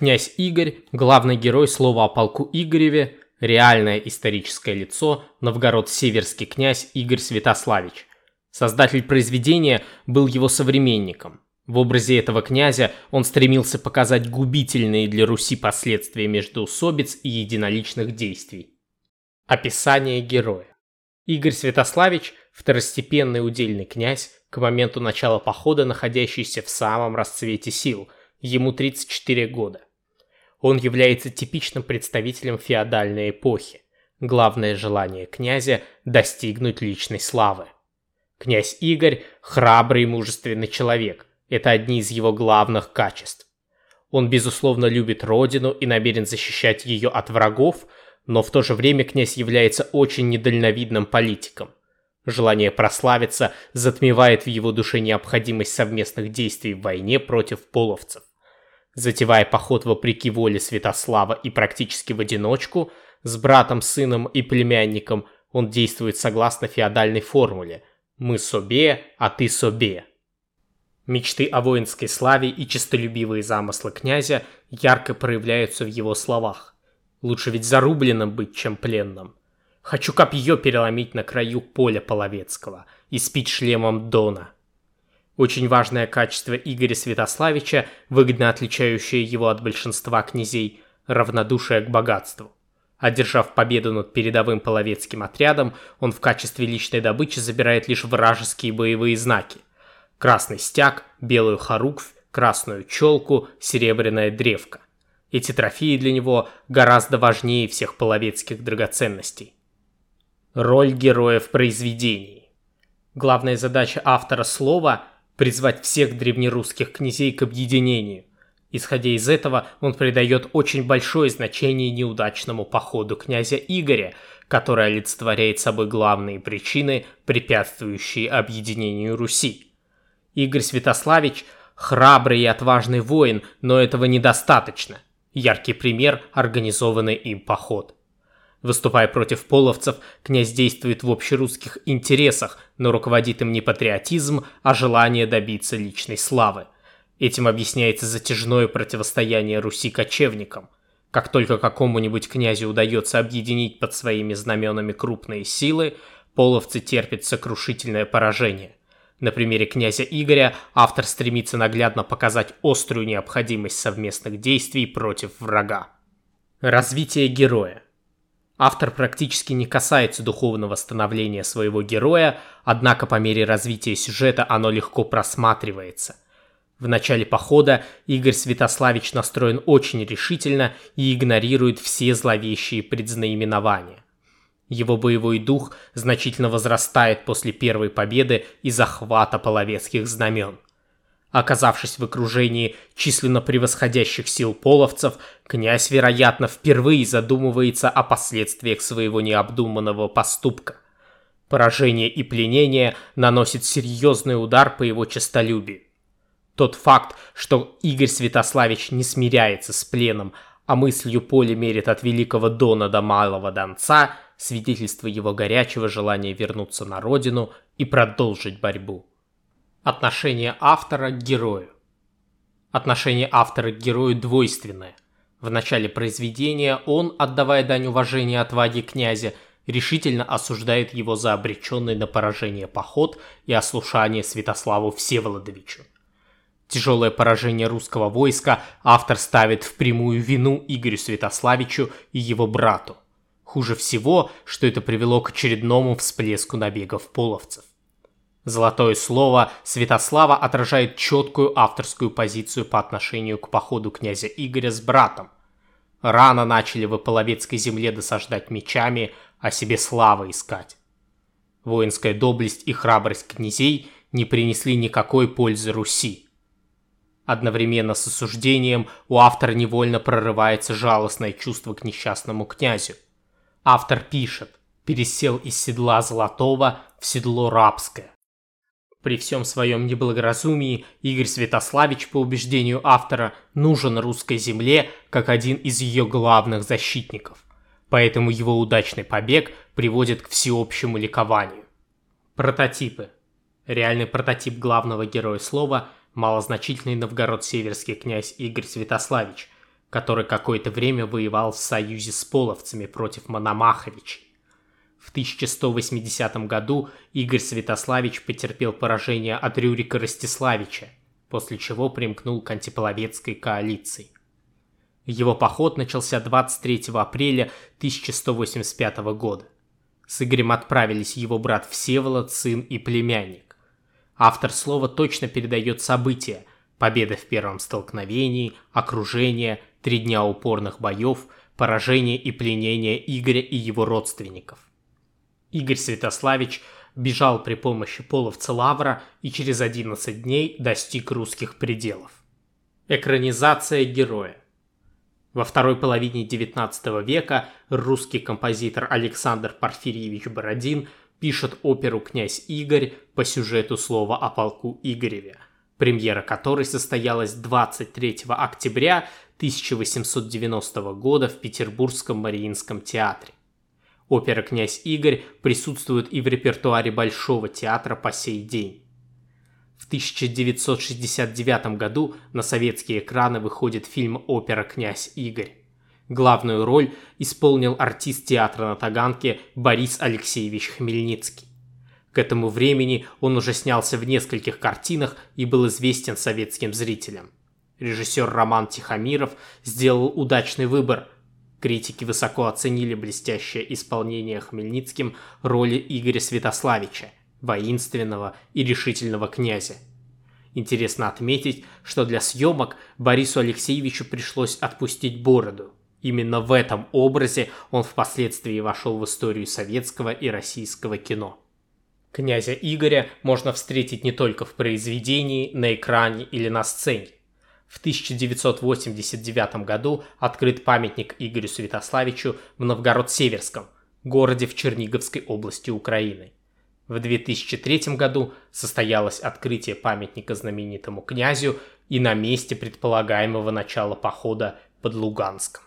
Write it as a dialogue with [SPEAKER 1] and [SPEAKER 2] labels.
[SPEAKER 1] Князь Игорь, главный герой слова о полку Игореве, реальное историческое лицо, новгород-северский князь Игорь Святославич. Создатель произведения был его современником. В образе этого князя он стремился показать губительные для Руси последствия междоусобиц и единоличных действий. Описание героя. Игорь Святославич – второстепенный удельный князь, к моменту начала похода находящийся в самом расцвете сил, ему 34 года. Он является типичным представителем феодальной эпохи. Главное желание князя – достигнуть личной славы. Князь Игорь – храбрый и мужественный человек. Это одни из его главных качеств. Он, безусловно, любит родину и намерен защищать ее от врагов, но в то же время князь является очень недальновидным политиком. Желание прославиться затмевает в его душе необходимость совместных действий в войне против половцев. Затевая поход вопреки воле Святослава и практически в одиночку, с братом, сыном и племянником он действует согласно феодальной формуле «мы собе, а ты собе». Мечты о воинской славе и честолюбивые замыслы князя ярко проявляются в его словах. Лучше ведь зарубленным быть, чем пленным. Хочу копье переломить на краю поля Половецкого и спить шлемом Дона. Очень важное качество Игоря Святославича, выгодно отличающее его от большинства князей, равнодушие к богатству. Одержав победу над передовым половецким отрядом, он в качестве личной добычи забирает лишь вражеские боевые знаки. Красный стяг, белую хоруквь, красную челку, серебряная древка. Эти трофеи для него гораздо важнее всех половецких драгоценностей. Роль героя в произведении. Главная задача автора слова – призвать всех древнерусских князей к объединению. Исходя из этого, он придает очень большое значение неудачному походу князя Игоря, который олицетворяет собой главные причины, препятствующие объединению Руси. Игорь Святославич – храбрый и отважный воин, но этого недостаточно. Яркий пример – организованный им поход – Выступая против половцев, князь действует в общерусских интересах, но руководит им не патриотизм, а желание добиться личной славы. Этим объясняется затяжное противостояние Руси кочевникам. Как только какому-нибудь князю удается объединить под своими знаменами крупные силы, половцы терпят сокрушительное поражение. На примере князя Игоря автор стремится наглядно показать острую необходимость совместных действий против врага. Развитие героя – Автор практически не касается духовного становления своего героя, однако по мере развития сюжета оно легко просматривается. В начале похода Игорь Святославич настроен очень решительно и игнорирует все зловещие предзнаименования. Его боевой дух значительно возрастает после первой победы и захвата половецких знамен – Оказавшись в окружении численно превосходящих сил половцев, князь, вероятно, впервые задумывается о последствиях своего необдуманного поступка. Поражение и пленение наносит серьезный удар по его честолюбию. Тот факт, что Игорь Святославич не смиряется с пленом, а мыслью поле мерит от Великого Дона до Малого Донца, свидетельство его горячего желания вернуться на родину и продолжить борьбу. Отношение автора к герою. Отношение автора к герою двойственное. В начале произведения он, отдавая дань уважения отваге князя, решительно осуждает его за обреченный на поражение поход и ослушание Святославу Всеволодовичу. Тяжелое поражение русского войска автор ставит в прямую вину Игорю Святославичу и его брату. Хуже всего, что это привело к очередному всплеску набегов половцев. Золотое слово Святослава отражает четкую авторскую позицию по отношению к походу князя Игоря с братом. Рано начали вы половецкой земле досаждать мечами, а себе славы искать. Воинская доблесть и храбрость князей не принесли никакой пользы Руси. Одновременно с осуждением у автора невольно прорывается жалостное чувство к несчастному князю. Автор пишет, пересел из седла золотого в седло рабское. При всем своем неблагоразумии Игорь Святославич, по убеждению автора, нужен русской земле как один из ее главных защитников. Поэтому его удачный побег приводит к всеобщему ликованию. Прототипы. Реальный прототип главного героя слова – малозначительный новгород-северский князь Игорь Святославич. который какое-то время воевал в союзе с половцами против Мономаховичей. В 1180 году Игорь Святославич потерпел поражение от Рюрика Ростиславича, после чего примкнул к антиполовецкой коалиции. Его поход начался 23 апреля 1185 года. С Игорем отправились его брат Всеволод, сын и племянник. Автор слова точно передает события, победа в первом столкновении, окружение, три дня упорных боев, поражение и пленение Игоря и его родственников. Игорь Святославич бежал при помощи половца Лавра и через 11 дней достиг русских пределов. Экранизация героя во второй половине XIX века русский композитор Александр Порфирьевич Бородин пишет оперу «Князь Игорь» по сюжету слова о полку Игореве, премьера которой состоялась 23 октября 1890 года в Петербургском Мариинском театре. Опера «Князь Игорь» присутствует и в репертуаре Большого театра по сей день. В 1969 году на советские экраны выходит фильм «Опера «Князь Игорь». Главную роль исполнил артист театра на Таганке Борис Алексеевич Хмельницкий. К этому времени он уже снялся в нескольких картинах и был известен советским зрителям. Режиссер Роман Тихомиров сделал удачный выбор. Критики высоко оценили блестящее исполнение Хмельницким роли Игоря Святославича – воинственного и решительного князя. Интересно отметить, что для съемок Борису Алексеевичу пришлось отпустить бороду. Именно в этом образе он впоследствии вошел в историю советского и российского кино. Князя Игоря можно встретить не только в произведении, на экране или на сцене. В 1989 году открыт памятник Игорю Святославичу в Новгород-Северском, городе в Черниговской области Украины. В 2003 году состоялось открытие памятника знаменитому князю и на месте предполагаемого начала похода под Луганском.